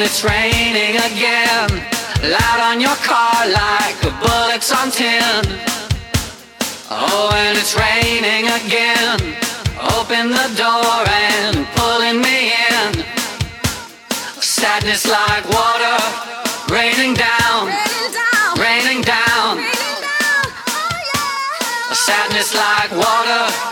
and it's raining again. Loud on your car like the bullets on tin. Oh, and it's raining again. Open the door and pulling me in. Sadness like water raining down, raining down. Oh, Sadness like water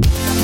Ciao.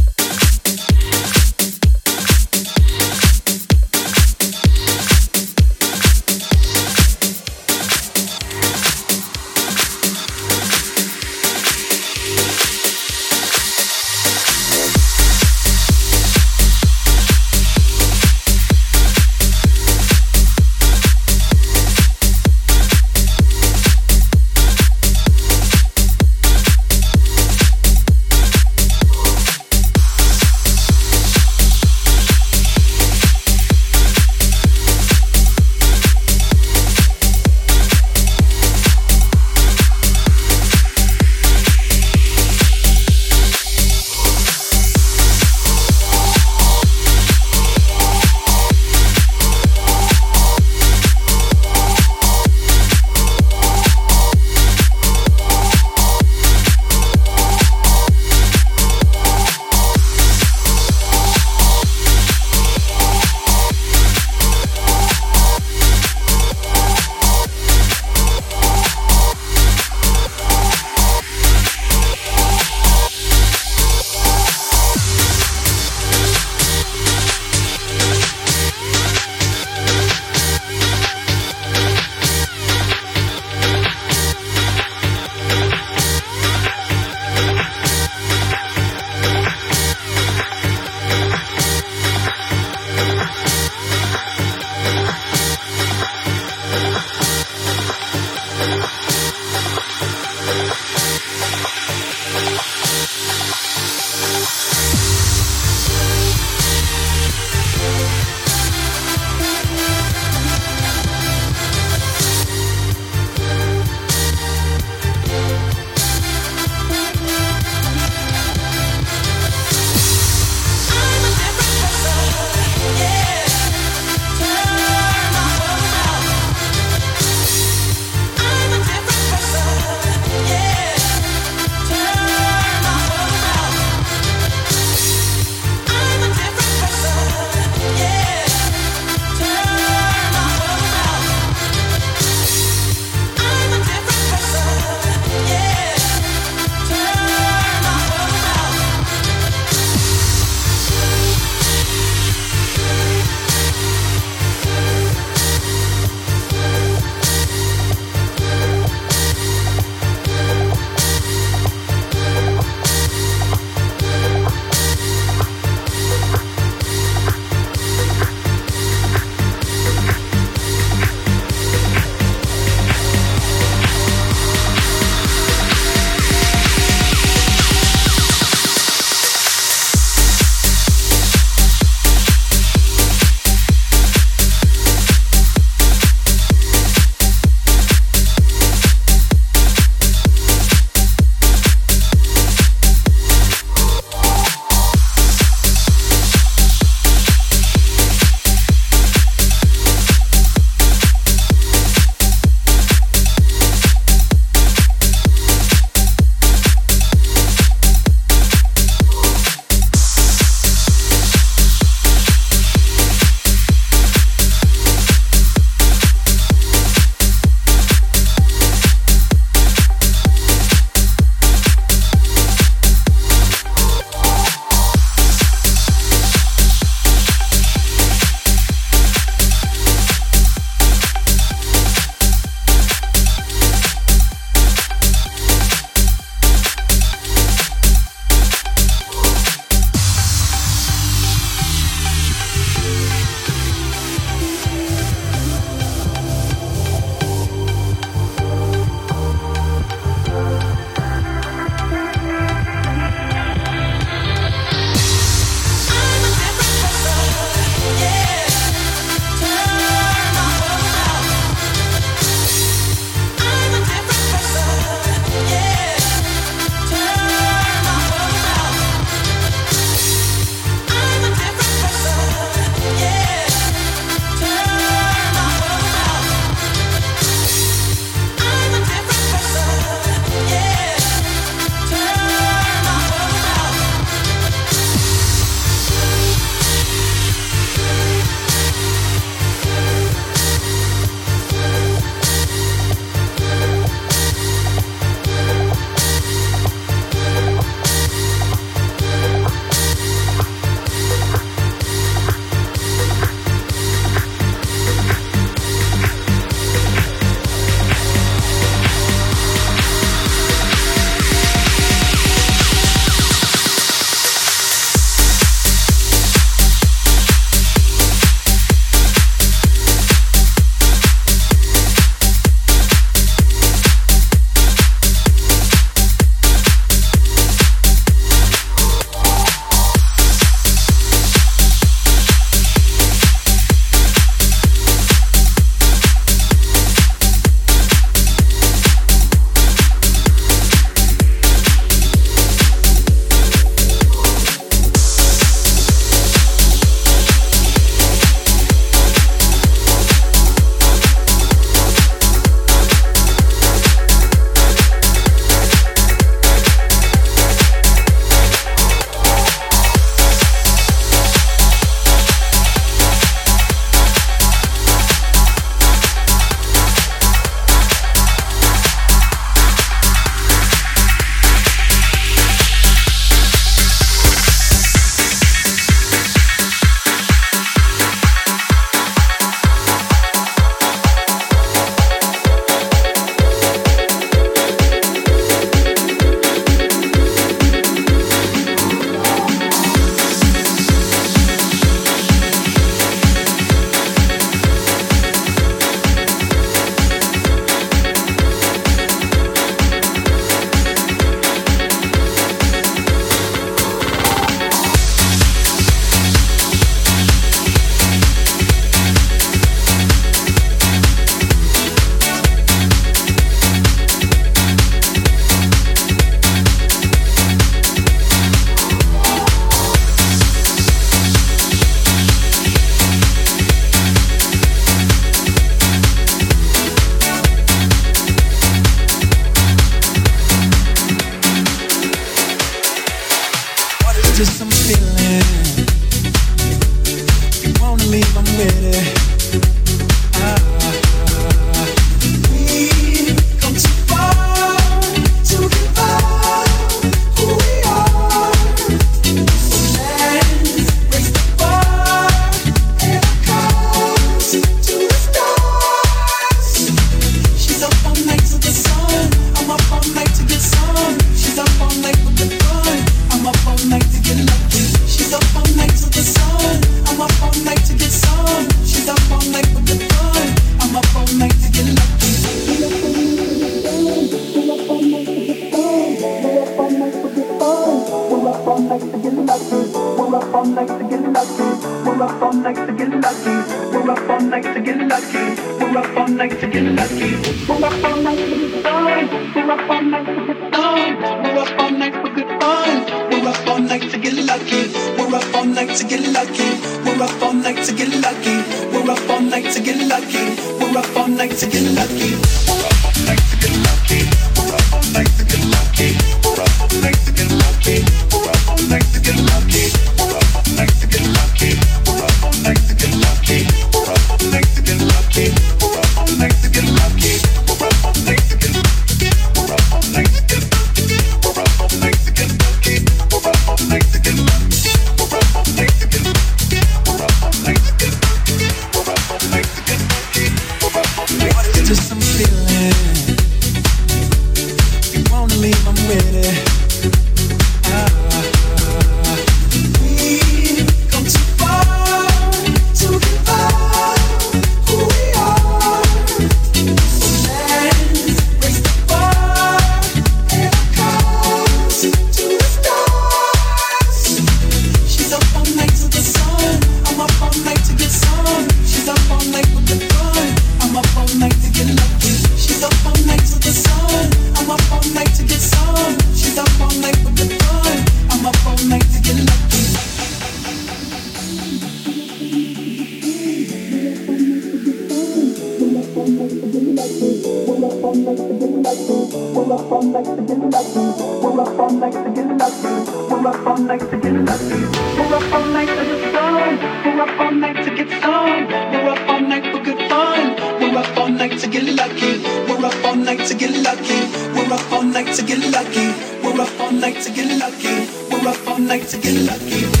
We'll have fun like the killer like. We'll have fun like the killer like. We'll have fun like the killer like you. We'll have fun like the sun. We'll have fun like to get some. We'll have fun like for good fun. We'll have fun like to get lucky. We're up all night to get lucky. We're up all night to get lucky. We'll have fun like to get lucky. We'll have fun like to get lucky.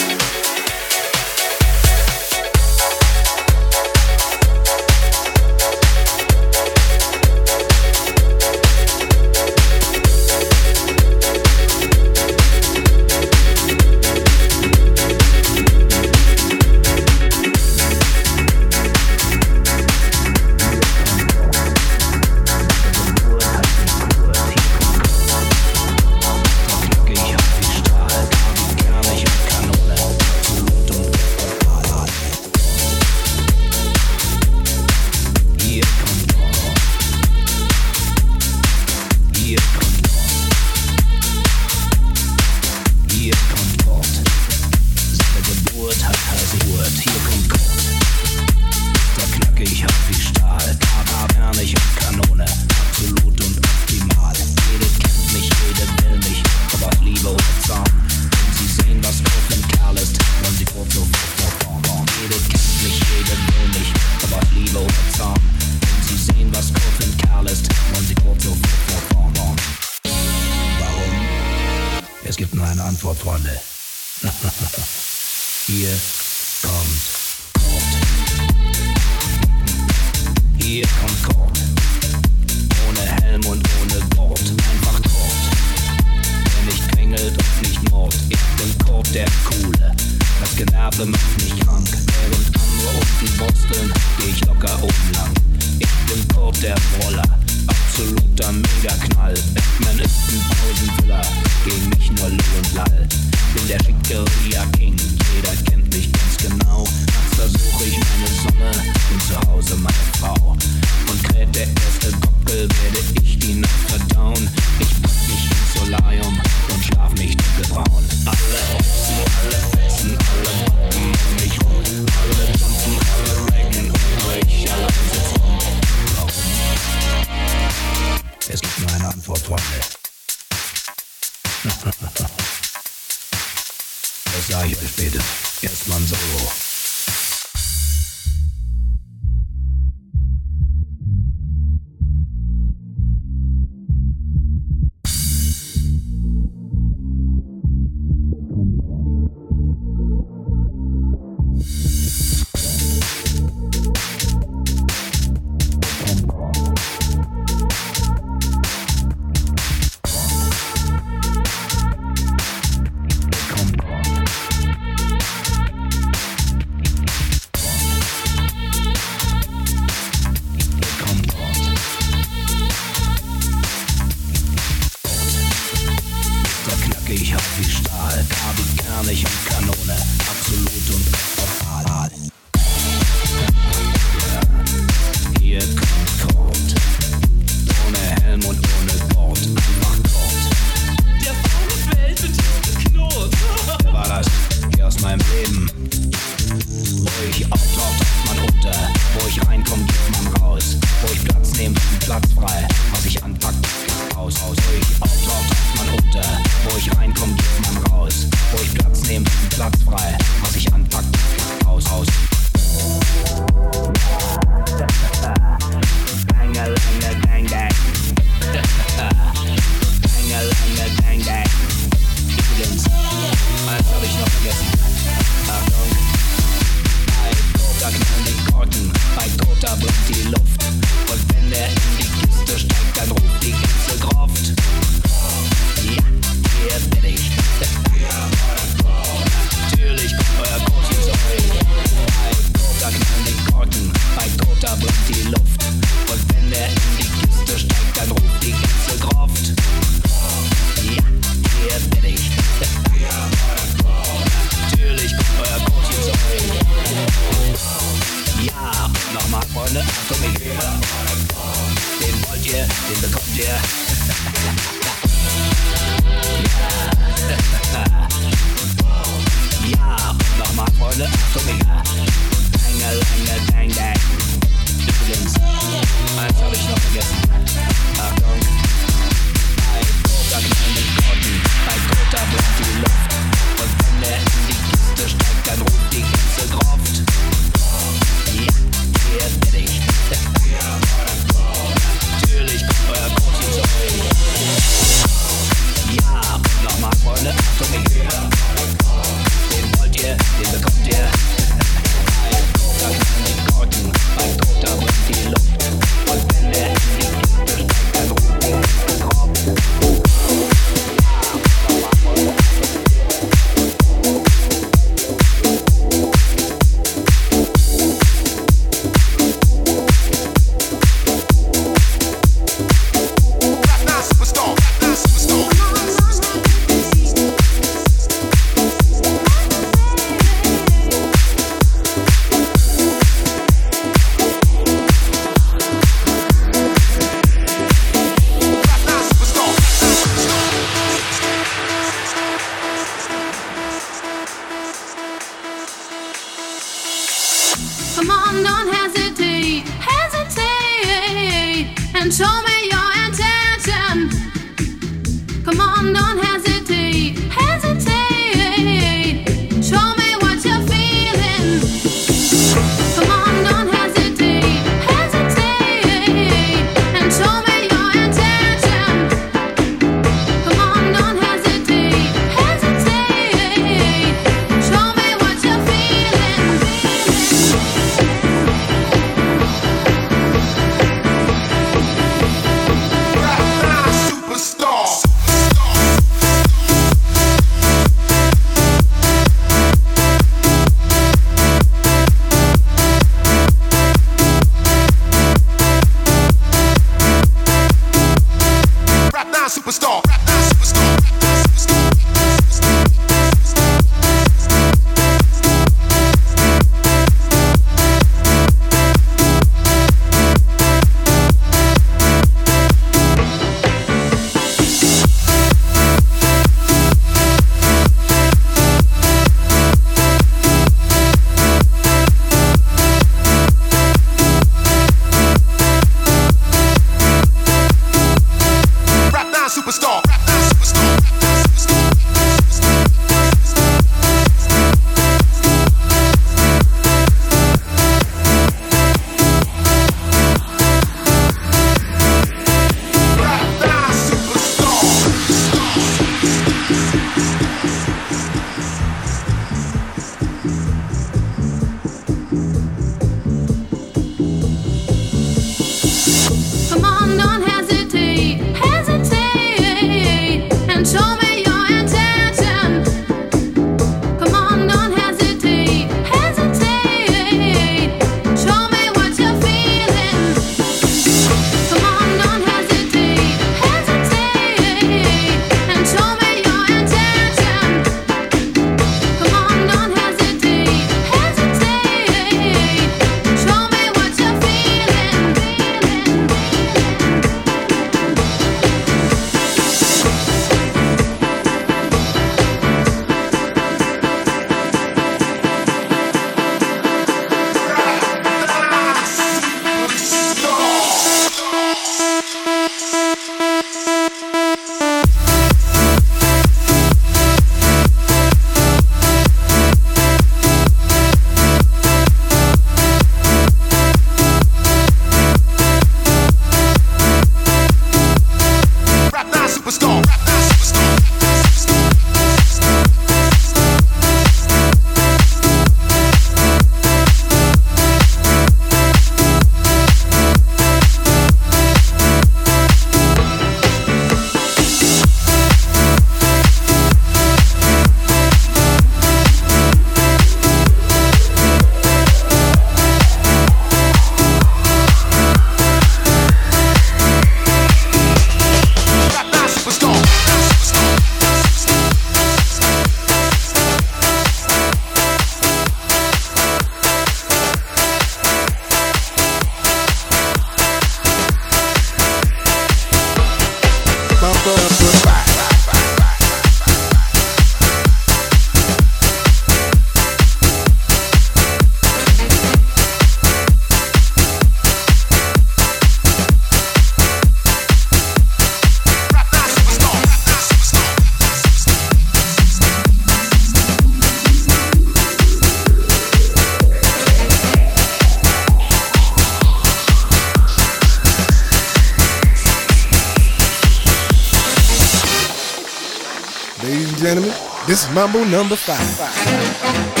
Mambo number five. five.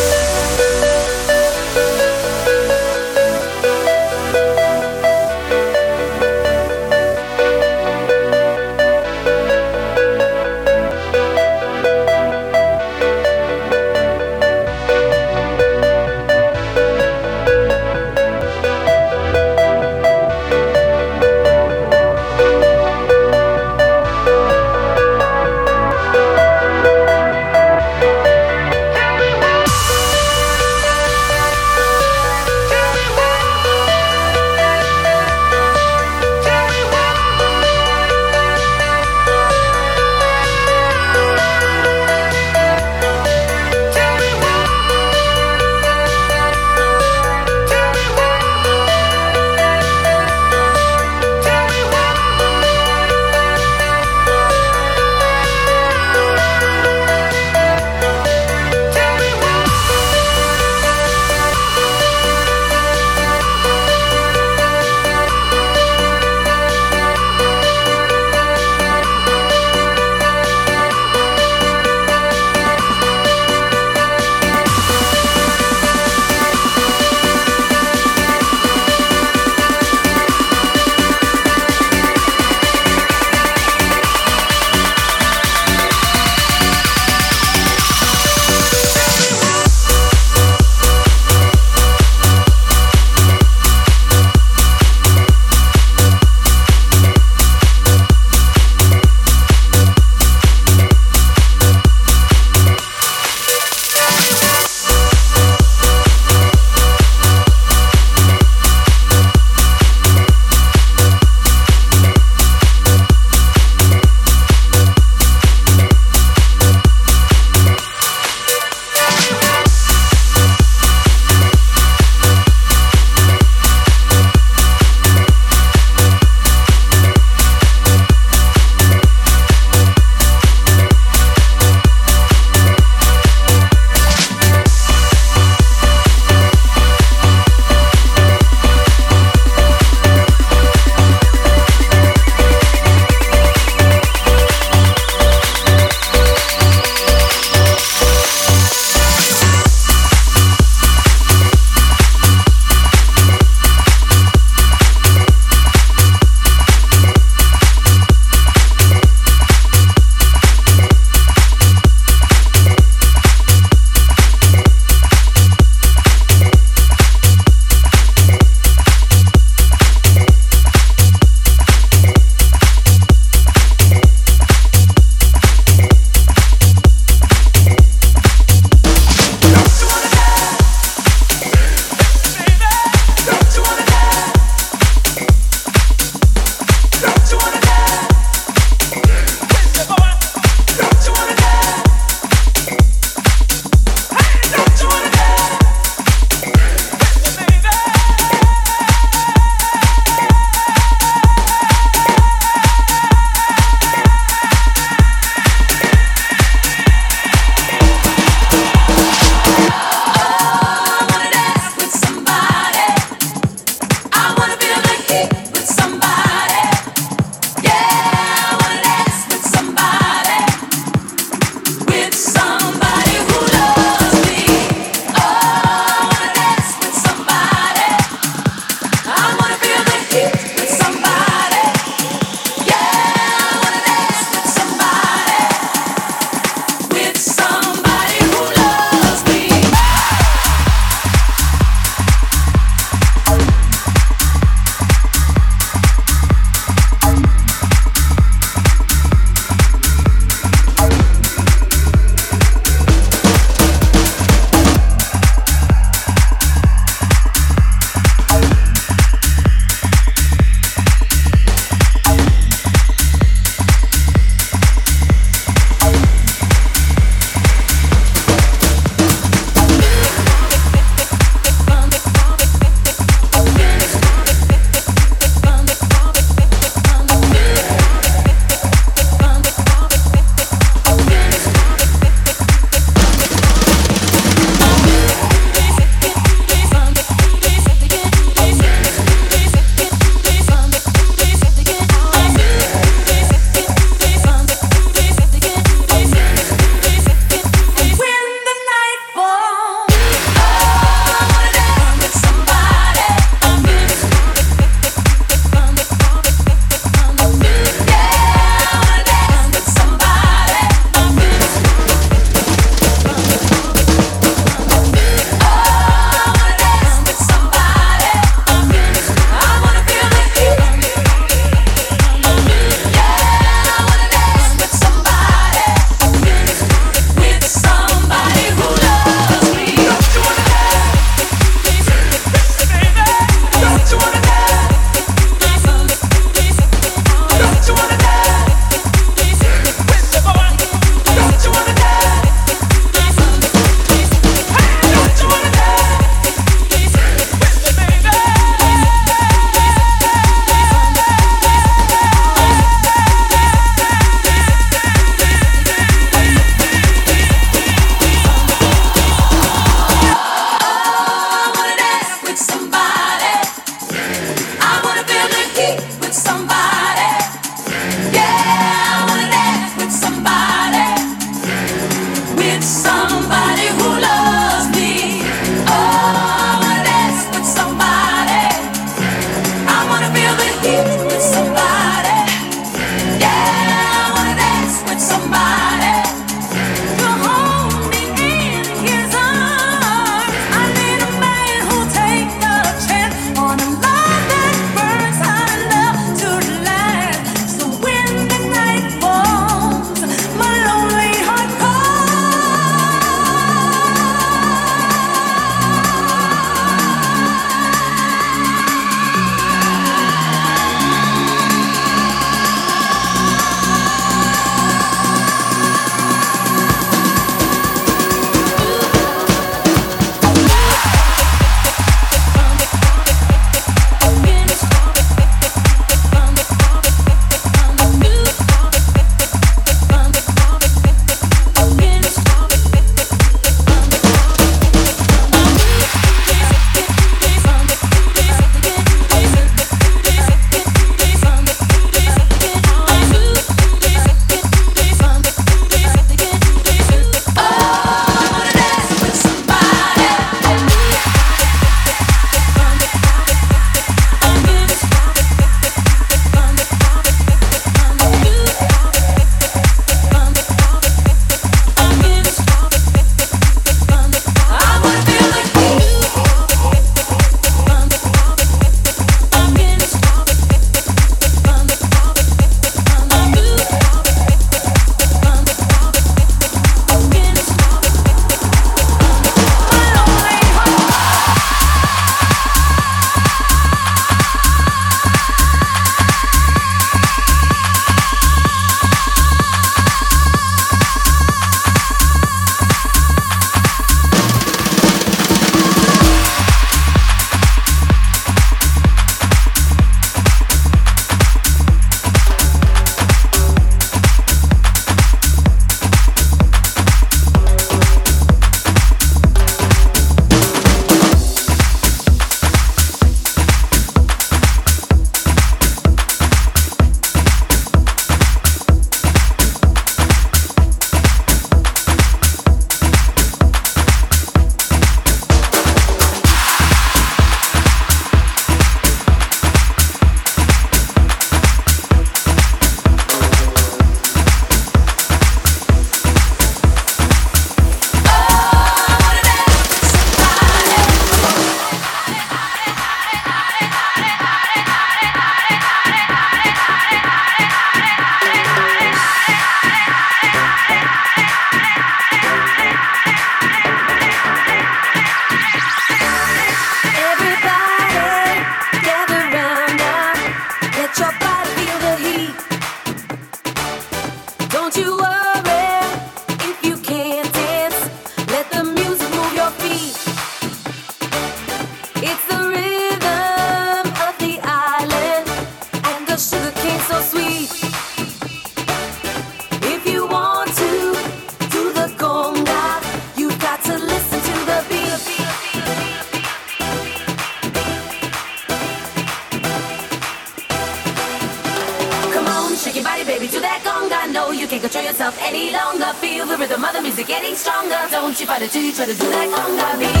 To do that conga beat.